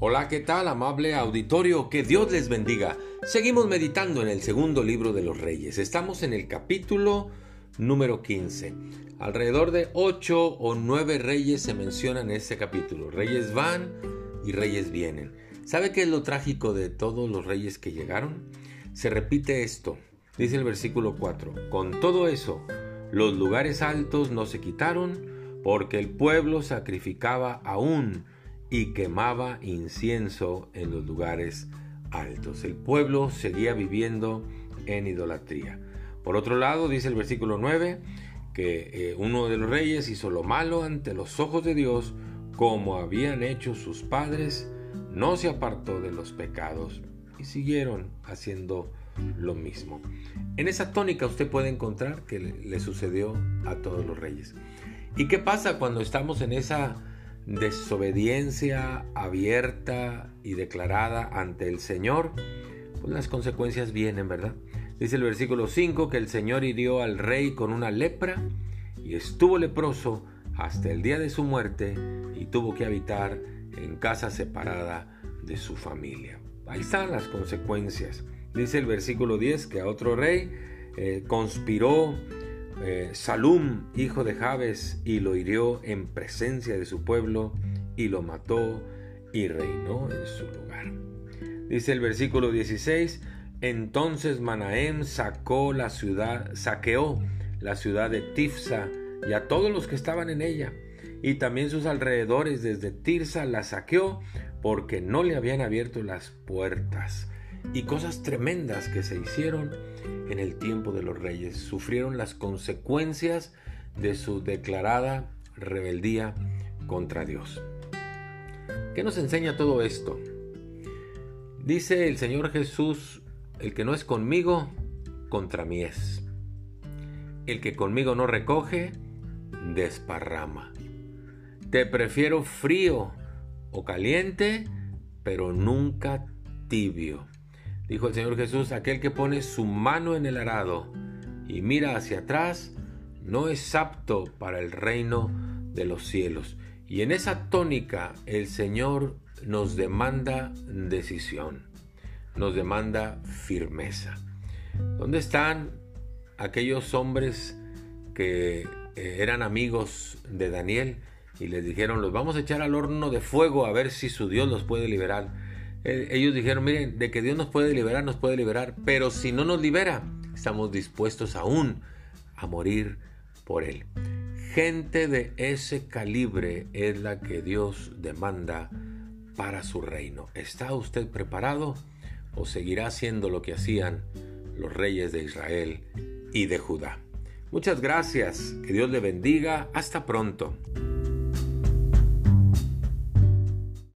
Hola, ¿qué tal, amable auditorio? Que Dios les bendiga. Seguimos meditando en el segundo libro de los reyes. Estamos en el capítulo número 15. Alrededor de ocho o nueve reyes se mencionan en este capítulo. Reyes van y reyes vienen. ¿Sabe qué es lo trágico de todos los reyes que llegaron? Se repite esto. Dice el versículo 4. Con todo eso, los lugares altos no se quitaron porque el pueblo sacrificaba aún y quemaba incienso en los lugares altos. El pueblo seguía viviendo en idolatría. Por otro lado, dice el versículo 9, que eh, uno de los reyes hizo lo malo ante los ojos de Dios, como habían hecho sus padres, no se apartó de los pecados y siguieron haciendo lo mismo. En esa tónica usted puede encontrar que le sucedió a todos los reyes. ¿Y qué pasa cuando estamos en esa desobediencia abierta y declarada ante el Señor, pues las consecuencias vienen, ¿verdad? Dice el versículo 5 que el Señor hirió al rey con una lepra y estuvo leproso hasta el día de su muerte y tuvo que habitar en casa separada de su familia. Ahí están las consecuencias. Dice el versículo 10 que a otro rey eh, conspiró eh, Salum, hijo de Jabes, y lo hirió en presencia de su pueblo, y lo mató, y reinó en su lugar. Dice el versículo 16, entonces Manahem sacó la ciudad, saqueó la ciudad de Tifsa y a todos los que estaban en ella, y también sus alrededores desde Tirsa la saqueó porque no le habían abierto las puertas y cosas tremendas que se hicieron en el tiempo de los reyes. Sufrieron las consecuencias de su declarada rebeldía contra Dios. ¿Qué nos enseña todo esto? Dice el Señor Jesús, el que no es conmigo, contra mí es. El que conmigo no recoge, desparrama. Te prefiero frío o caliente, pero nunca tibio. Dijo el Señor Jesús, aquel que pone su mano en el arado y mira hacia atrás, no es apto para el reino de los cielos. Y en esa tónica el Señor nos demanda decisión, nos demanda firmeza. ¿Dónde están aquellos hombres que eh, eran amigos de Daniel y les dijeron, los vamos a echar al horno de fuego a ver si su Dios los puede liberar? Ellos dijeron, miren, de que Dios nos puede liberar, nos puede liberar, pero si no nos libera, estamos dispuestos aún a morir por Él. Gente de ese calibre es la que Dios demanda para su reino. ¿Está usted preparado o seguirá haciendo lo que hacían los reyes de Israel y de Judá? Muchas gracias, que Dios le bendiga, hasta pronto.